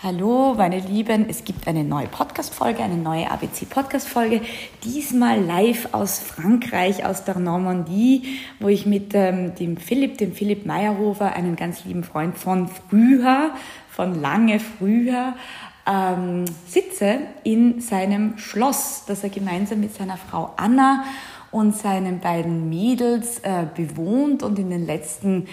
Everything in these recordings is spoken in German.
Hallo, meine Lieben, es gibt eine neue Podcast-Folge, eine neue ABC-Podcast-Folge. Diesmal live aus Frankreich, aus der Normandie, wo ich mit ähm, dem Philipp, dem Philipp Meyerhofer, einen ganz lieben Freund von früher, von lange früher, ähm, sitze in seinem Schloss, das er gemeinsam mit seiner Frau Anna und seinen beiden Mädels äh, bewohnt und in den letzten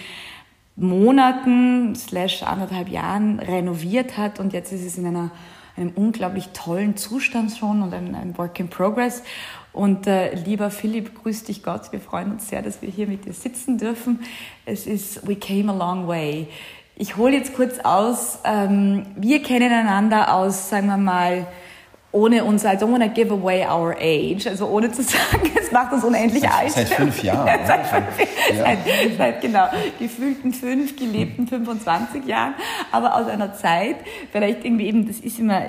Monaten slash anderthalb Jahren renoviert hat und jetzt ist es in einer, einem unglaublich tollen Zustand schon und ein, ein Work in Progress. Und äh, lieber Philipp, grüß dich Gott, wir freuen uns sehr, dass wir hier mit dir sitzen dürfen. Es ist We Came a Long Way. Ich hole jetzt kurz aus, ähm, wir kennen einander aus, sagen wir mal, ohne uns, I don't want to give away our age, also ohne zu sagen, es macht uns unendlich seit, alt. Seit fünf Jahren. Ja, seit, fünf, ja. seit, seit, genau, gefühlten fünf, gelebten 25 Jahren, aber aus einer Zeit, vielleicht irgendwie eben, das ist immer,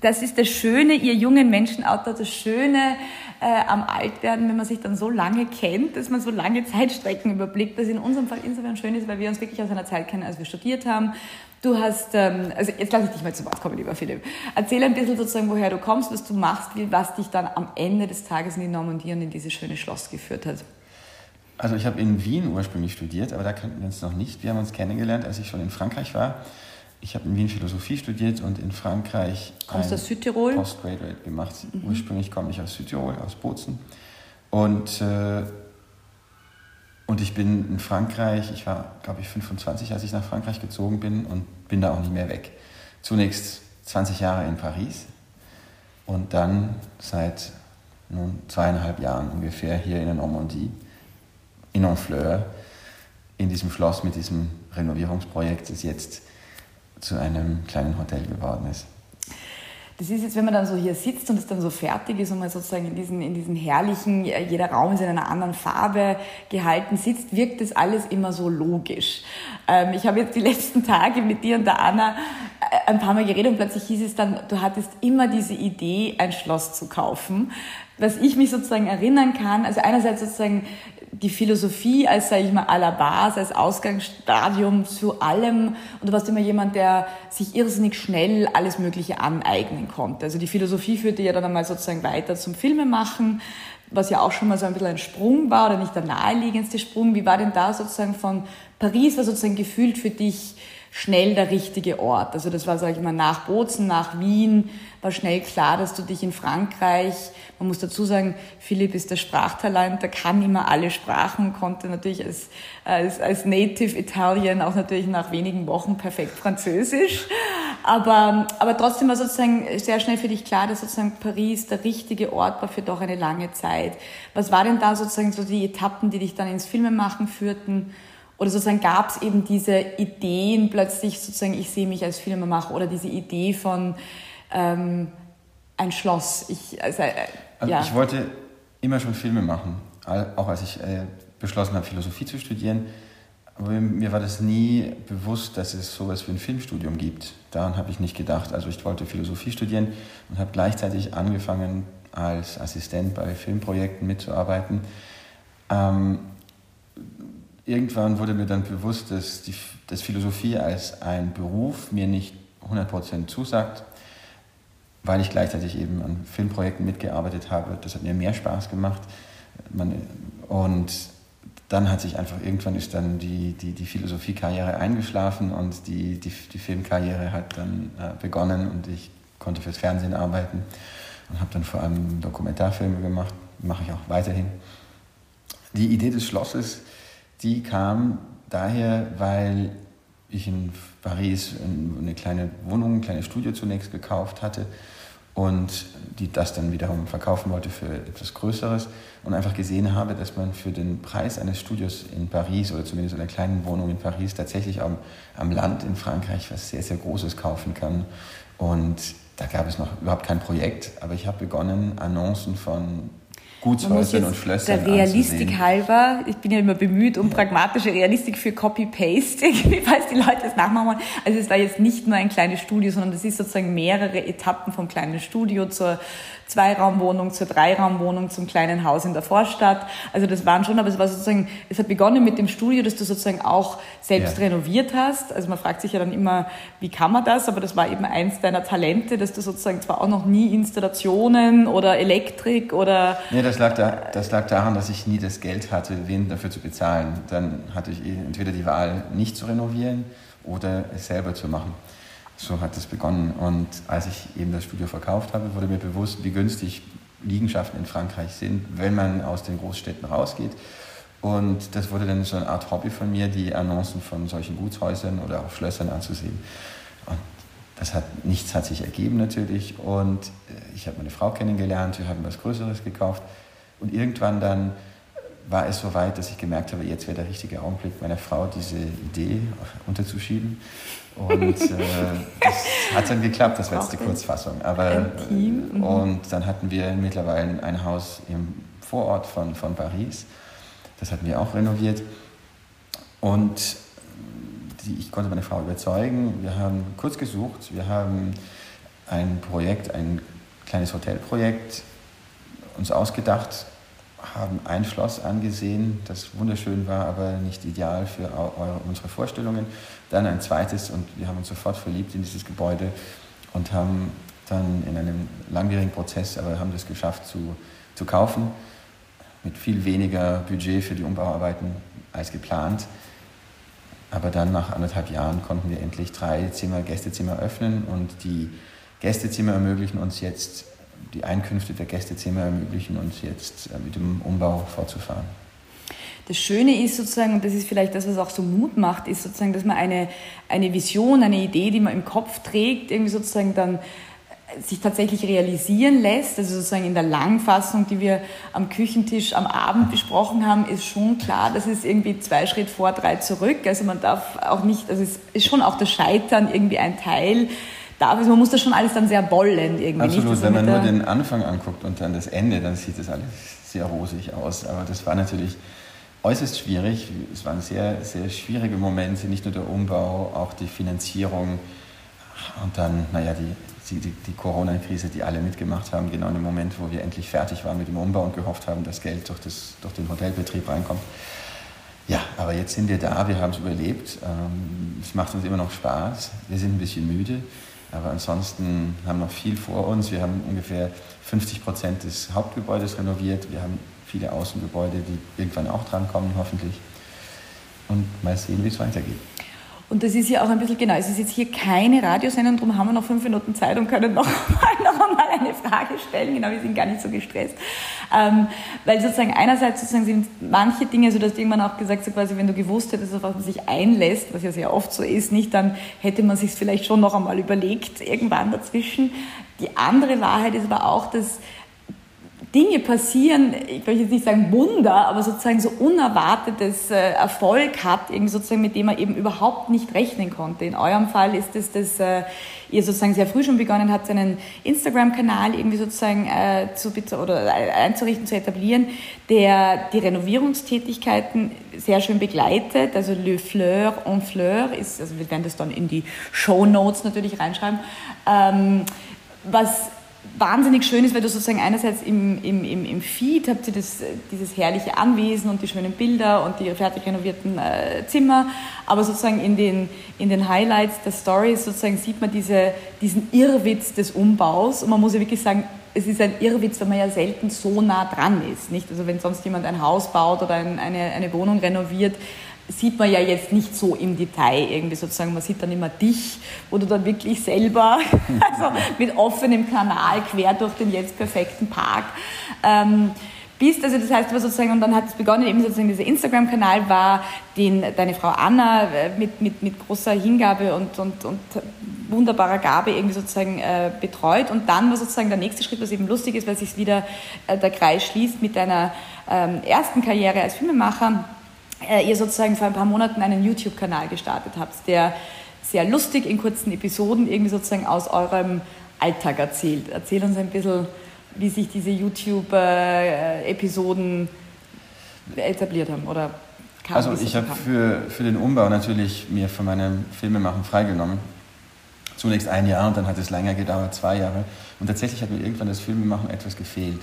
das ist das Schöne, ihr jungen Menschen, auch das Schöne äh, am Altwerden, wenn man sich dann so lange kennt, dass man so lange Zeitstrecken überblickt, das in unserem Fall insofern schön ist, weil wir uns wirklich aus einer Zeit kennen, als wir studiert haben, Du hast, ähm, also jetzt lasse ich dich mal zu Wort kommen, lieber Philipp. Erzähl ein bisschen sozusagen, woher du kommst, was du machst, was dich dann am Ende des Tages in die Normandie und in dieses schöne Schloss geführt hat. Also ich habe in Wien ursprünglich studiert, aber da kannten wir uns noch nicht. Wir haben uns kennengelernt, als ich schon in Frankreich war. Ich habe in Wien Philosophie studiert und in Frankreich Kommst aus Südtirol? Postgraduate gemacht. Mhm. Ursprünglich komme ich aus Südtirol, aus Bozen. Und äh, und ich bin in Frankreich, ich war, glaube ich, 25, als ich nach Frankreich gezogen bin und bin da auch nicht mehr weg. Zunächst 20 Jahre in Paris und dann seit nun zweieinhalb Jahren ungefähr hier in der Normandie, in Honfleur, in diesem Schloss mit diesem Renovierungsprojekt, das jetzt zu einem kleinen Hotel geworden ist. Das ist jetzt, wenn man dann so hier sitzt und es dann so fertig ist und man sozusagen in diesen, in diesen herrlichen, äh, jeder Raum ist in einer anderen Farbe gehalten sitzt, wirkt das alles immer so logisch. Ähm, ich habe jetzt die letzten Tage mit dir und der Anna ein paar Mal geredet und plötzlich hieß es dann, du hattest immer diese Idee, ein Schloss zu kaufen. Was ich mich sozusagen erinnern kann, also einerseits sozusagen die Philosophie als, sage ich mal, à la base, als Ausgangsstadium zu allem. Und du warst immer jemand, der sich irrsinnig schnell alles Mögliche aneignen konnte. Also die Philosophie führte ja dann einmal sozusagen weiter zum Filmemachen, was ja auch schon mal so ein bisschen ein Sprung war oder nicht der naheliegendste Sprung. Wie war denn da sozusagen von Paris, war sozusagen gefühlt für dich schnell der richtige Ort. Also das war, sage ich mal, nach Bozen, nach Wien, war schnell klar, dass du dich in Frankreich, man muss dazu sagen, Philipp ist der Sprachtalent, der kann immer alle Sprachen, konnte natürlich als, als, als Native Italien auch natürlich nach wenigen Wochen perfekt Französisch. Aber, aber trotzdem war sozusagen sehr schnell für dich klar, dass sozusagen Paris der richtige Ort war für doch eine lange Zeit. Was war denn da sozusagen so die Etappen, die dich dann ins Filmemachen führten? Oder sozusagen gab es eben diese Ideen plötzlich sozusagen, ich sehe mich als Filmemacher oder diese Idee von ähm, ein Schloss. Ich, also, äh, also ja. ich wollte immer schon Filme machen, auch als ich äh, beschlossen habe, Philosophie zu studieren. Aber mir war das nie bewusst, dass es sowas wie ein Filmstudium gibt. Daran habe ich nicht gedacht. Also ich wollte Philosophie studieren und habe gleichzeitig angefangen, als Assistent bei Filmprojekten mitzuarbeiten. Ähm, irgendwann wurde mir dann bewusst, dass, die, dass Philosophie als ein Beruf mir nicht 100% zusagt, weil ich gleichzeitig eben an Filmprojekten mitgearbeitet habe. Das hat mir mehr Spaß gemacht. Man, und dann hat sich einfach, irgendwann ist dann die, die, die Philosophiekarriere eingeschlafen und die, die, die Filmkarriere hat dann äh, begonnen und ich konnte fürs Fernsehen arbeiten und habe dann vor allem Dokumentarfilme gemacht, mache ich auch weiterhin. Die Idee des Schlosses die kam daher, weil ich in Paris eine kleine Wohnung, ein kleines Studio zunächst gekauft hatte und die das dann wiederum verkaufen wollte für etwas Größeres und einfach gesehen habe, dass man für den Preis eines Studios in Paris oder zumindest einer kleinen Wohnung in Paris tatsächlich am, am Land in Frankreich was sehr, sehr Großes kaufen kann. Und da gab es noch überhaupt kein Projekt, aber ich habe begonnen, Annoncen von Gutshäusern und Schlössern Der Realistik anzusehen. halber, ich bin ja immer bemüht um pragmatische Realistik für Copy-Paste, falls die Leute es nachmachen wollen. Also es war jetzt nicht nur ein kleines Studio, sondern es ist sozusagen mehrere Etappen vom kleinen Studio zur Zweiraumwohnung zur Dreiraumwohnung zum kleinen Haus in der Vorstadt. Also das waren schon, aber es war sozusagen, es hat begonnen mit dem Studio, das du sozusagen auch selbst ja. renoviert hast. Also man fragt sich ja dann immer, wie kann man das? Aber das war eben eins deiner Talente, dass du sozusagen zwar auch noch nie Installationen oder Elektrik oder... Nee, das lag, da, das lag daran, dass ich nie das Geld hatte, wen dafür zu bezahlen. Dann hatte ich entweder die Wahl, nicht zu renovieren oder es selber zu machen so hat es begonnen. Und als ich eben das Studio verkauft habe, wurde mir bewusst, wie günstig Liegenschaften in Frankreich sind, wenn man aus den Großstädten rausgeht. Und das wurde dann so eine Art Hobby von mir, die Annoncen von solchen Gutshäusern oder auch Schlössern anzusehen. Und das hat, nichts hat sich ergeben natürlich. Und äh, ich habe meine Frau kennengelernt, wir haben was Größeres gekauft. Und irgendwann dann war es so weit, dass ich gemerkt habe, jetzt wäre der richtige Augenblick, meiner Frau diese Idee unterzuschieben. Und äh, das hat dann geklappt, das war jetzt die Kurzfassung. Aber, mhm. Und dann hatten wir mittlerweile ein Haus im Vorort von, von Paris. Das hatten wir auch renoviert. Und die, ich konnte meine Frau überzeugen. Wir haben kurz gesucht. Wir haben ein Projekt, ein kleines Hotelprojekt uns ausgedacht, haben ein Schloss angesehen, das wunderschön war, aber nicht ideal für unsere Vorstellungen. Dann ein zweites und wir haben uns sofort verliebt in dieses Gebäude und haben dann in einem langwierigen Prozess, aber haben das geschafft zu, zu kaufen, mit viel weniger Budget für die Umbauarbeiten als geplant. Aber dann nach anderthalb Jahren konnten wir endlich drei Zimmer, Gästezimmer öffnen und die Gästezimmer ermöglichen uns jetzt die Einkünfte der Gästezimmer ermöglichen uns jetzt äh, mit dem Umbau fortzufahren. Das Schöne ist sozusagen, und das ist vielleicht das, was auch so Mut macht, ist sozusagen, dass man eine, eine Vision, eine Idee, die man im Kopf trägt, irgendwie sozusagen dann äh, sich tatsächlich realisieren lässt. Also sozusagen in der Langfassung, die wir am Küchentisch am Abend besprochen haben, ist schon klar, dass es irgendwie zwei Schritt vor, drei zurück. Also man darf auch nicht, also es ist schon auch das Scheitern irgendwie ein Teil darf es, man muss das schon alles dann sehr wollen irgendwie. Absolut, nicht, wenn man nur den Anfang anguckt und dann das Ende, dann sieht das alles sehr rosig aus. Aber das war natürlich äußerst schwierig. Es waren sehr, sehr schwierige Momente, nicht nur der Umbau, auch die Finanzierung und dann, naja, die, die, die Corona-Krise, die alle mitgemacht haben, genau in dem Moment, wo wir endlich fertig waren mit dem Umbau und gehofft haben, dass Geld durch, das, durch den Hotelbetrieb reinkommt. Ja, aber jetzt sind wir da, wir haben es überlebt. Ähm, es macht uns immer noch Spaß. Wir sind ein bisschen müde. Aber ansonsten haben wir noch viel vor uns. Wir haben ungefähr 50 Prozent des Hauptgebäudes renoviert. Wir haben viele Außengebäude, die irgendwann auch drankommen, hoffentlich. Und mal sehen, wie es weitergeht. Und das ist ja auch ein bisschen, genau, es ist jetzt hier keine Radiosendung, darum haben wir noch fünf Minuten Zeit und können noch mal, noch mal eine Frage stellen. Genau, wir sind gar nicht so gestresst. Ähm, weil sozusagen einerseits sozusagen sind manche Dinge, so dass du irgendwann auch gesagt, so quasi, wenn du gewusst hättest, auf was man sich einlässt, was ja sehr oft so ist, nicht, dann hätte man sich vielleicht schon noch einmal überlegt, irgendwann dazwischen. Die andere Wahrheit ist aber auch, dass Dinge passieren, ich will jetzt nicht sagen Wunder, aber sozusagen so unerwartetes äh, Erfolg hat, irgendwie sozusagen mit dem man eben überhaupt nicht rechnen konnte. In eurem Fall ist es, dass äh, ihr sozusagen sehr früh schon begonnen habt, einen Instagram-Kanal irgendwie sozusagen äh, zu oder einzurichten, zu etablieren, der die Renovierungstätigkeiten sehr schön begleitet. Also Le Fleur en Fleur ist, also wir werden das dann in die Show Notes natürlich reinschreiben. Ähm, was wahnsinnig schön ist, weil du sozusagen einerseits im, im, im, Feed habt ihr das, dieses herrliche Anwesen und die schönen Bilder und die fertig renovierten äh, Zimmer, aber sozusagen in den, in den Highlights der Stories sozusagen sieht man diese, diesen Irrwitz des Umbaus und man muss ja wirklich sagen, es ist ein Irrwitz, weil man ja selten so nah dran ist. Nicht? Also wenn sonst jemand ein Haus baut oder ein, eine, eine Wohnung renoviert, sieht man ja jetzt nicht so im Detail irgendwie sozusagen. Man sieht dann immer dich, wo du dann wirklich selber, also mit offenem Kanal quer durch den jetzt perfekten Park ähm, bist. Also das heißt aber sozusagen, und dann hat es begonnen, eben sozusagen dieser Instagram-Kanal war, den deine Frau Anna äh, mit, mit, mit großer Hingabe und, und, und wunderbarer Gabe irgendwie sozusagen äh, betreut. Und dann war sozusagen der nächste Schritt, was eben lustig ist, weil sich wieder äh, der Kreis schließt mit deiner ähm, ersten Karriere als Filmemacher äh, ihr sozusagen vor ein paar Monaten einen YouTube-Kanal gestartet habt, der sehr lustig in kurzen Episoden irgendwie sozusagen aus eurem Alltag erzählt. Erzähl uns ein bisschen wie sich diese YouTube-Episoden etabliert haben oder also ich habe für, für den Umbau natürlich mir von meinem Filmemachen freigenommen. Zunächst ein Jahr und dann hat es länger gedauert, zwei Jahre. Und tatsächlich hat mir irgendwann das Filmemachen etwas gefehlt.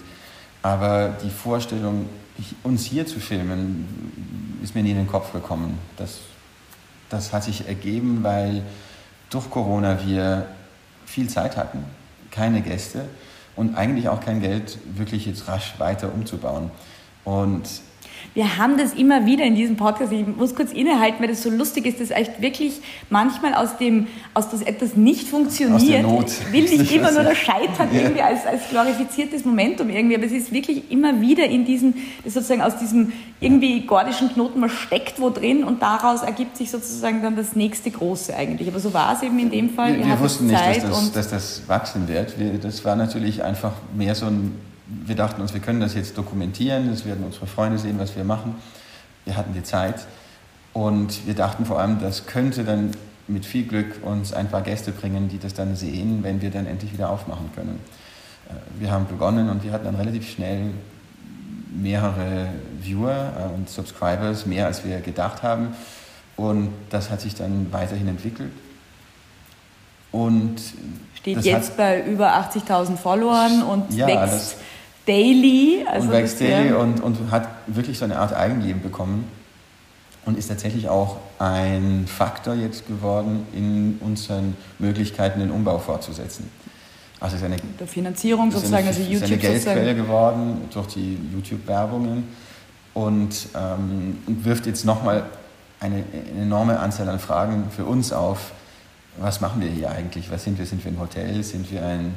Aber die Vorstellung, uns hier zu filmen, ist mir nie in den Kopf gekommen. Das, das hat sich ergeben, weil durch Corona wir viel Zeit hatten, keine Gäste und eigentlich auch kein Geld, wirklich jetzt rasch weiter umzubauen. Und wir haben das immer wieder in diesem Podcast. Ich muss kurz innehalten, weil das so lustig ist, dass echt wirklich manchmal aus dem, aus das etwas nicht funktioniert, will nicht immer nur das Scheitern ja. irgendwie als, als glorifiziertes Momentum irgendwie, aber es ist wirklich immer wieder in diesen, sozusagen aus diesem irgendwie gordischen Knoten, man steckt wo drin und daraus ergibt sich sozusagen dann das nächste Große eigentlich. Aber so war es eben in dem Fall. Wir, wir wussten nicht, dass das, dass das wachsen wird. Wir, das war natürlich einfach mehr so ein wir dachten uns, wir können das jetzt dokumentieren, das werden unsere Freunde sehen, was wir machen. Wir hatten die Zeit und wir dachten vor allem, das könnte dann mit viel Glück uns ein paar Gäste bringen, die das dann sehen, wenn wir dann endlich wieder aufmachen können. Äh, wir haben begonnen und wir hatten dann relativ schnell mehrere Viewer äh, und Subscribers, mehr als wir gedacht haben. Und das hat sich dann weiterhin entwickelt. Und Steht jetzt bei über 80.000 Followern und ja, wächst daily. Also und wächst daily und, und hat wirklich so eine Art Eigenleben bekommen und ist tatsächlich auch ein Faktor jetzt geworden in unseren Möglichkeiten, den Umbau fortzusetzen. Also ist eine, Der Finanzierung sozusagen, also YouTube ist eine Geldquelle geworden durch die YouTube-Werbungen und, ähm, und wirft jetzt nochmal eine, eine enorme Anzahl an Fragen für uns auf. Was machen wir hier eigentlich? Was sind wir? Sind wir ein Hotel? Sind wir ein,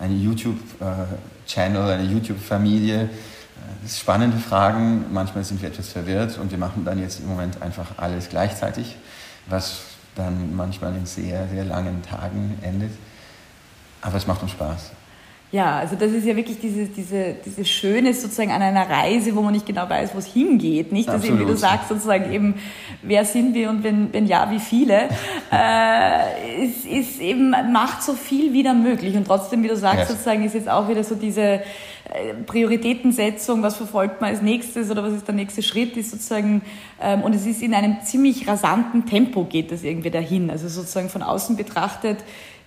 eine YouTube-Channel, eine YouTube-Familie. Das sind spannende Fragen. Manchmal sind wir etwas verwirrt und wir machen dann jetzt im Moment einfach alles gleichzeitig, was dann manchmal in sehr, sehr langen Tagen endet. Aber es macht uns Spaß. Ja, also das ist ja wirklich diese, diese, diese Schöne sozusagen an einer Reise, wo man nicht genau weiß, wo es hingeht. Nicht, dass eben, wie du sagst, sozusagen eben, wer sind wir und wenn, wenn ja, wie viele. äh, es ist eben, macht so viel wieder möglich. Und trotzdem, wie du sagst, yes. sozusagen ist jetzt auch wieder so diese äh, Prioritätensetzung, was verfolgt man als nächstes oder was ist der nächste Schritt, ist sozusagen, ähm, und es ist in einem ziemlich rasanten Tempo geht das irgendwie dahin. Also sozusagen von außen betrachtet,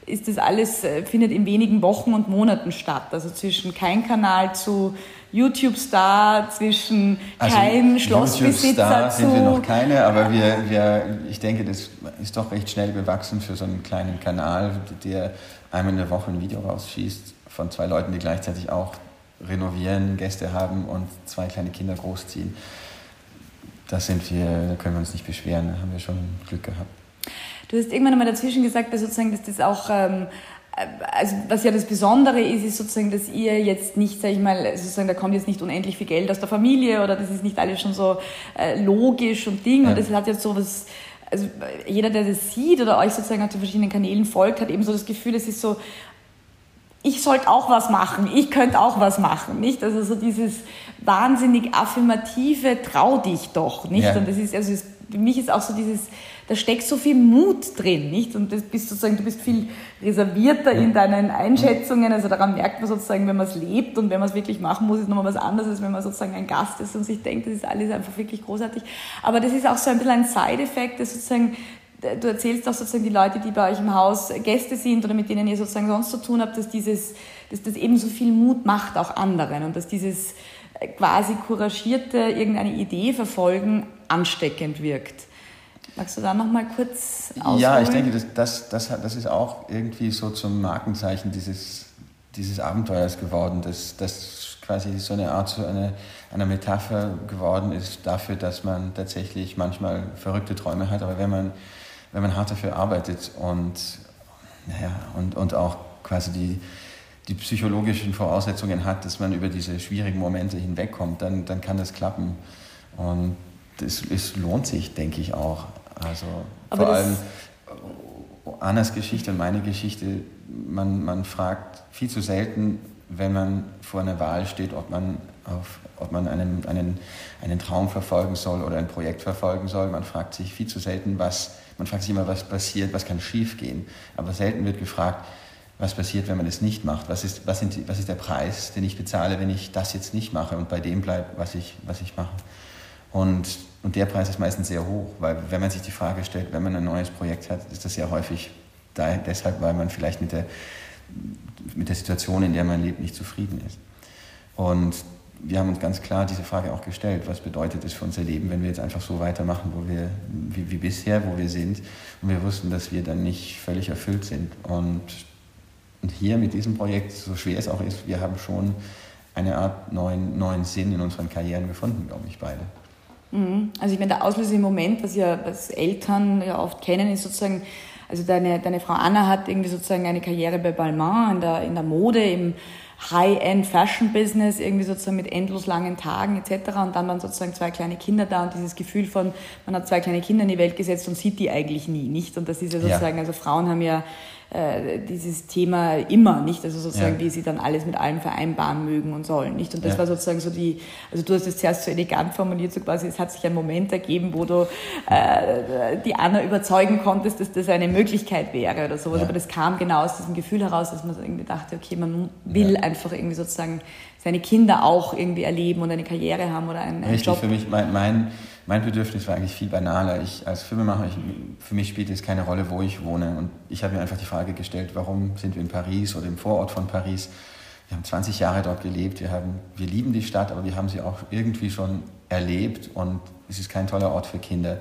ist das alles, äh, findet in wenigen Wochen und Monaten statt. Also zwischen kein Kanal zu YouTube-Star, zwischen also kein Schlossbesitzer zu... sind wir noch keine, aber wir, wir, ich denke, das ist doch recht schnell gewachsen für so einen kleinen Kanal, der einmal in der Woche ein Video rausschießt von zwei Leuten, die gleichzeitig auch renovieren, Gäste haben und zwei kleine Kinder großziehen. Da sind wir, da können wir uns nicht beschweren, da haben wir schon Glück gehabt. Du hast irgendwann einmal dazwischen gesagt, dass sozusagen, dass das auch ähm, also was ja das Besondere ist, ist sozusagen, dass ihr jetzt nicht, sag ich mal, sozusagen, da kommt jetzt nicht unendlich viel Geld aus der Familie oder das ist nicht alles schon so äh, logisch und Ding ja. und das hat jetzt so was, also jeder, der das sieht oder euch sozusagen auf den verschiedenen Kanälen folgt, hat eben so das Gefühl, es ist so, ich sollte auch was machen, ich könnte auch was machen, nicht? Also so dieses wahnsinnig affirmative, trau dich doch, nicht? Ja. Und das ist, also für mich ist auch so dieses, da steckt so viel Mut drin, nicht? Und das bist sozusagen, du bist viel reservierter in deinen Einschätzungen. Also daran merkt man sozusagen, wenn man es lebt und wenn man es wirklich machen muss, ist nochmal was anderes, als wenn man sozusagen ein Gast ist und sich denkt, das ist alles einfach wirklich großartig. Aber das ist auch so ein bisschen ein Side-Effekt, dass sozusagen du erzählst auch sozusagen die Leute, die bei euch im Haus Gäste sind oder mit denen ihr sozusagen sonst zu tun habt, dass dieses, dass das eben so viel Mut macht auch anderen und dass dieses quasi couragierte irgendeine Idee verfolgen ansteckend wirkt. Magst du da noch mal kurz ausholen? Ja, ich denke, das, das, das, das ist auch irgendwie so zum Markenzeichen dieses, dieses Abenteuers geworden, dass das quasi so eine Art, so eine, eine Metapher geworden ist dafür, dass man tatsächlich manchmal verrückte Träume hat, aber wenn man, wenn man hart dafür arbeitet und, naja, und, und auch quasi die, die psychologischen Voraussetzungen hat, dass man über diese schwierigen Momente hinwegkommt, dann, dann kann das klappen. Und es, es lohnt sich, denke ich auch. Also Aber vor allem Annas Geschichte und meine Geschichte, man, man fragt viel zu selten, wenn man vor einer Wahl steht, ob man, auf, ob man einen, einen, einen Traum verfolgen soll oder ein Projekt verfolgen soll. Man fragt sich viel zu selten, was, man fragt sich immer, was passiert, was kann schiefgehen. Aber selten wird gefragt, was passiert, wenn man das nicht macht? Was ist, was, sind, was ist der Preis, den ich bezahle, wenn ich das jetzt nicht mache und bei dem bleibe, was ich, was ich mache? Und, und der Preis ist meistens sehr hoch, weil wenn man sich die Frage stellt, wenn man ein neues Projekt hat, ist das sehr häufig da, deshalb, weil man vielleicht mit der, mit der Situation, in der man lebt, nicht zufrieden ist. Und wir haben uns ganz klar diese Frage auch gestellt, was bedeutet es für unser Leben, wenn wir jetzt einfach so weitermachen, wo wir, wie, wie bisher, wo wir sind. Und wir wussten, dass wir dann nicht völlig erfüllt sind. Und und hier mit diesem Projekt, so schwer es auch ist, wir haben schon eine Art neuen, neuen Sinn in unseren Karrieren gefunden, glaube ich, beide. Mhm. Also ich meine, der Auslöser im Moment, was ja was Eltern ja oft kennen, ist sozusagen, also deine, deine Frau Anna hat irgendwie sozusagen eine Karriere bei Balmain in der, in der Mode, im High-End-Fashion-Business, irgendwie sozusagen mit endlos langen Tagen etc. Und dann waren sozusagen zwei kleine Kinder da und dieses Gefühl von, man hat zwei kleine Kinder in die Welt gesetzt und sieht die eigentlich nie, nicht? Und das ist ja sozusagen, ja. also Frauen haben ja äh, dieses Thema immer, nicht? Also sozusagen, ja. wie sie dann alles mit allem vereinbaren mögen und sollen, nicht? Und das ja. war sozusagen so die, also du hast es zuerst so elegant formuliert, so quasi, es hat sich ein Moment ergeben, wo du äh, die Anna überzeugen konntest, dass das eine Möglichkeit wäre oder sowas. Ja. Aber das kam genau aus diesem Gefühl heraus, dass man so irgendwie dachte, okay, man will einfach irgendwie sozusagen seine Kinder auch irgendwie erleben und eine Karriere haben oder einen, einen Richtig, Job. für mich, mein, mein mein Bedürfnis war eigentlich viel banaler. Ich als Filmemacher, ich, für mich spielt es keine Rolle, wo ich wohne. Und ich habe mir einfach die Frage gestellt, warum sind wir in Paris oder im Vorort von Paris? Wir haben 20 Jahre dort gelebt, wir, haben, wir lieben die Stadt, aber wir haben sie auch irgendwie schon erlebt und es ist kein toller Ort für Kinder.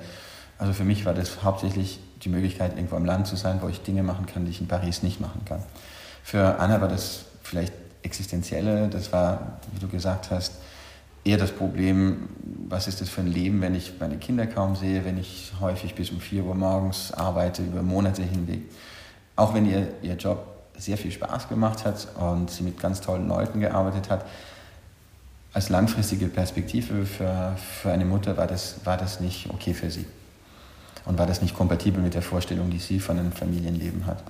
Also für mich war das hauptsächlich die Möglichkeit, irgendwo am Land zu sein, wo ich Dinge machen kann, die ich in Paris nicht machen kann. Für Anna war das vielleicht existenzielle, das war, wie du gesagt hast, eher das Problem, was ist das für ein Leben, wenn ich meine Kinder kaum sehe, wenn ich häufig bis um 4 Uhr morgens arbeite, über Monate hinweg. Auch wenn ihr, ihr Job sehr viel Spaß gemacht hat und sie mit ganz tollen Leuten gearbeitet hat, als langfristige Perspektive für, für eine Mutter war das, war das nicht okay für sie. Und war das nicht kompatibel mit der Vorstellung, die sie von einem Familienleben hat.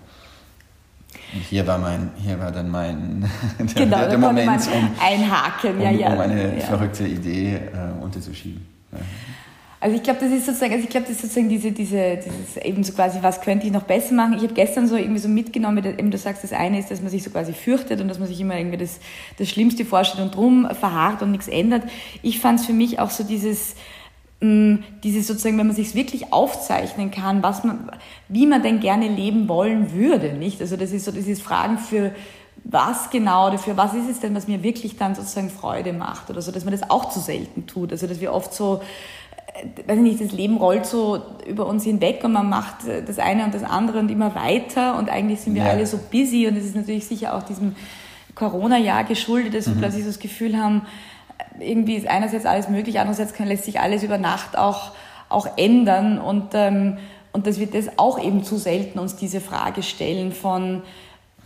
Hier war, mein, hier war dann mein der, genau, der, der Moment, um, einhaken, um, ja, ja. um eine ja. verrückte Idee äh, unterzuschieben. Ja. Also ich glaube, das ist sozusagen, also ich glaube, das ist sozusagen diese, diese, dieses eben so quasi, was könnte ich noch besser machen? Ich habe gestern so irgendwie so mitgenommen, eben du sagst, das eine ist, dass man sich so quasi fürchtet und dass man sich immer irgendwie das, das Schlimmste vorstellt und drum verharrt und nichts ändert. Ich fand es für mich auch so dieses, dieses sozusagen, wenn man sich wirklich aufzeichnen kann, was man, wie man denn gerne leben wollen würde, nicht? Also das ist so dieses Fragen für was genau oder für was ist es denn, was mir wirklich dann sozusagen Freude macht oder so, dass man das auch zu selten tut. Also dass wir oft so, äh, weiß ich nicht, das Leben rollt so über uns hinweg und man macht äh, das eine und das andere und immer weiter und eigentlich sind wir ja. alle so busy und es ist natürlich sicher auch diesem Corona-Jahr geschuldet, dass mhm. wir plötzlich so das Gefühl haben, irgendwie ist einerseits alles möglich, andererseits kann, lässt sich alles über Nacht auch, auch ändern und, ähm, und dass wir das auch eben zu selten uns diese Frage stellen von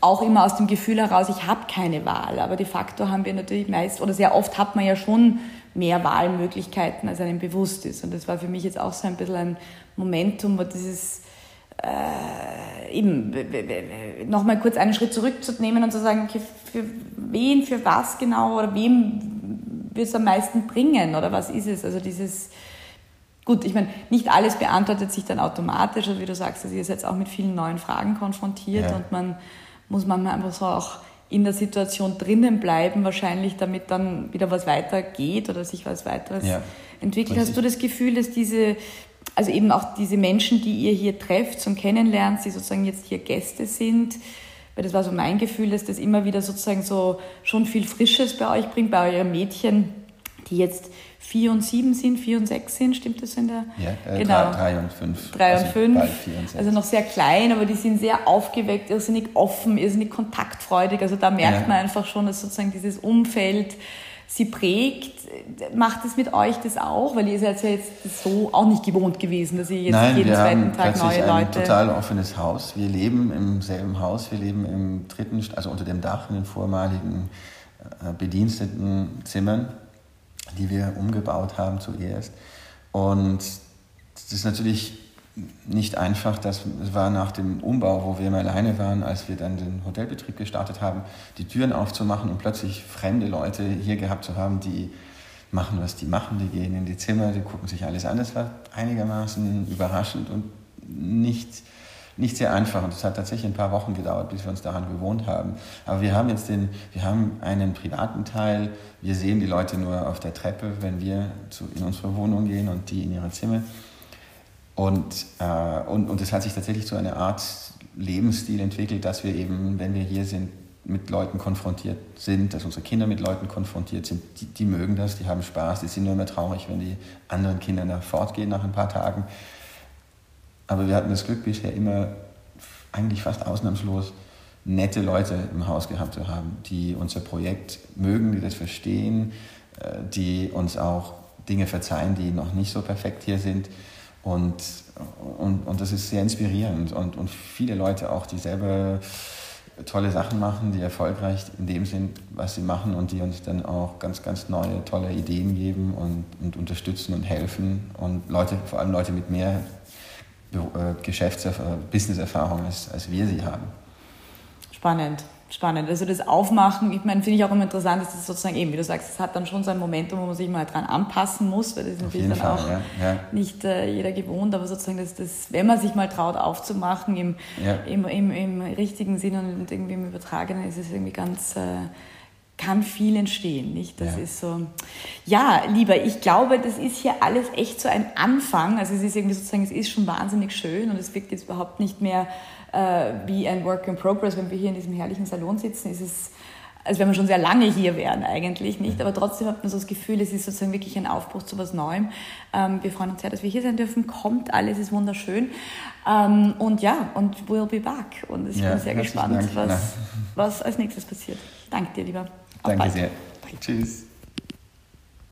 auch immer aus dem Gefühl heraus, ich habe keine Wahl, aber de facto haben wir natürlich meist oder sehr oft hat man ja schon mehr Wahlmöglichkeiten, als einem bewusst ist. Und das war für mich jetzt auch so ein bisschen ein Momentum, wo dieses äh, eben nochmal kurz einen Schritt zurückzunehmen und zu sagen, okay, für wen, für was genau oder wem wird es am meisten bringen oder was ist es? Also dieses, gut, ich meine, nicht alles beantwortet sich dann automatisch, also wie du sagst, also ihr seid auch mit vielen neuen Fragen konfrontiert ja. und man muss manchmal einfach so auch in der Situation drinnen bleiben, wahrscheinlich, damit dann wieder was weitergeht oder sich was weiteres ja. entwickelt. Hast du das Gefühl, dass diese, also eben auch diese Menschen, die ihr hier trefft zum Kennenlernen, die sozusagen jetzt hier Gäste sind, weil das war so mein Gefühl, dass das immer wieder sozusagen so schon viel Frisches bei euch bringt, bei euren Mädchen, die jetzt vier und sieben sind, vier und sechs sind, stimmt das in der? Ja, äh, genau. drei, drei und fünf. Drei also und fünf. Und also noch sehr klein, aber die sind sehr aufgeweckt, irrsinnig offen, irrsinnig kontaktfreudig. Also da merkt ja. man einfach schon, dass sozusagen dieses Umfeld sie prägt. Macht es mit euch das auch? Weil ihr seid ja jetzt so auch nicht gewohnt gewesen, dass ihr jetzt Nein, jeden zweiten Tag neue Leute. Ein total offenes Haus. Wir leben im selben Haus, wir leben im dritten, also unter dem Dach in den vormaligen äh, bediensteten Zimmern, die wir umgebaut haben zuerst. Und das ist natürlich nicht einfach. Das war nach dem Umbau, wo wir immer alleine waren, als wir dann den Hotelbetrieb gestartet haben, die Türen aufzumachen und plötzlich fremde Leute hier gehabt zu haben, die machen, was die machen. Die gehen in die Zimmer, die gucken sich alles an. Das war einigermaßen überraschend und nicht nicht sehr einfach und es hat tatsächlich ein paar Wochen gedauert, bis wir uns daran gewohnt haben. Aber wir haben jetzt den, wir haben einen privaten Teil. Wir sehen die Leute nur auf der Treppe, wenn wir zu, in unsere Wohnung gehen und die in ihre Zimmer. Und, äh, und, und es hat sich tatsächlich zu einer Art Lebensstil entwickelt, dass wir eben, wenn wir hier sind, mit Leuten konfrontiert sind, dass unsere Kinder mit Leuten konfrontiert sind, die, die mögen das, die haben Spaß, die sind nur mehr traurig, wenn die anderen Kinder da fortgehen nach ein paar Tagen. Aber wir hatten das Glück, bisher immer eigentlich fast ausnahmslos nette Leute im Haus gehabt zu haben, die unser Projekt mögen, die das verstehen, äh, die uns auch Dinge verzeihen, die noch nicht so perfekt hier sind. Und, und, und das ist sehr inspirierend. Und, und viele Leute auch, die selber tolle Sachen machen, die erfolgreich in dem sind, was sie machen und die uns dann auch ganz, ganz neue, tolle Ideen geben und, und unterstützen und helfen. Und Leute, vor allem Leute mit mehr äh, Geschäftserfahrung, Businesserfahrung, als, als wir sie haben. Spannend spannend. Also das Aufmachen, ich meine, finde ich auch immer interessant, dass das sozusagen eben, wie du sagst, es hat dann schon so ein Momentum, wo man sich mal dran anpassen muss, weil das ist natürlich dann Fall, auch ja, ja. nicht äh, jeder gewohnt, aber sozusagen, dass das, wenn man sich mal traut aufzumachen im, ja. im, im, im richtigen Sinn und irgendwie im Übertragenen, ist es irgendwie ganz... Äh, kann viel entstehen, nicht? Das ja. ist so. Ja, lieber, ich glaube, das ist hier alles echt so ein Anfang. Also es ist irgendwie sozusagen, es ist schon wahnsinnig schön und es wirkt jetzt überhaupt nicht mehr äh, wie ein Work in Progress. Wenn wir hier in diesem herrlichen Salon sitzen, ist es, als wenn wir schon sehr lange hier wären eigentlich, nicht? Aber trotzdem hat man so das Gefühl, es ist sozusagen wirklich ein Aufbruch zu was Neuem. Ähm, wir freuen uns sehr, dass wir hier sein dürfen. Kommt alles, ist wunderschön. Ähm, und ja, und we'll be back. Und ich ja, bin sehr gespannt, was, was als nächstes passiert. Danke dir, lieber. Auf Danke bald. sehr. Tschüss.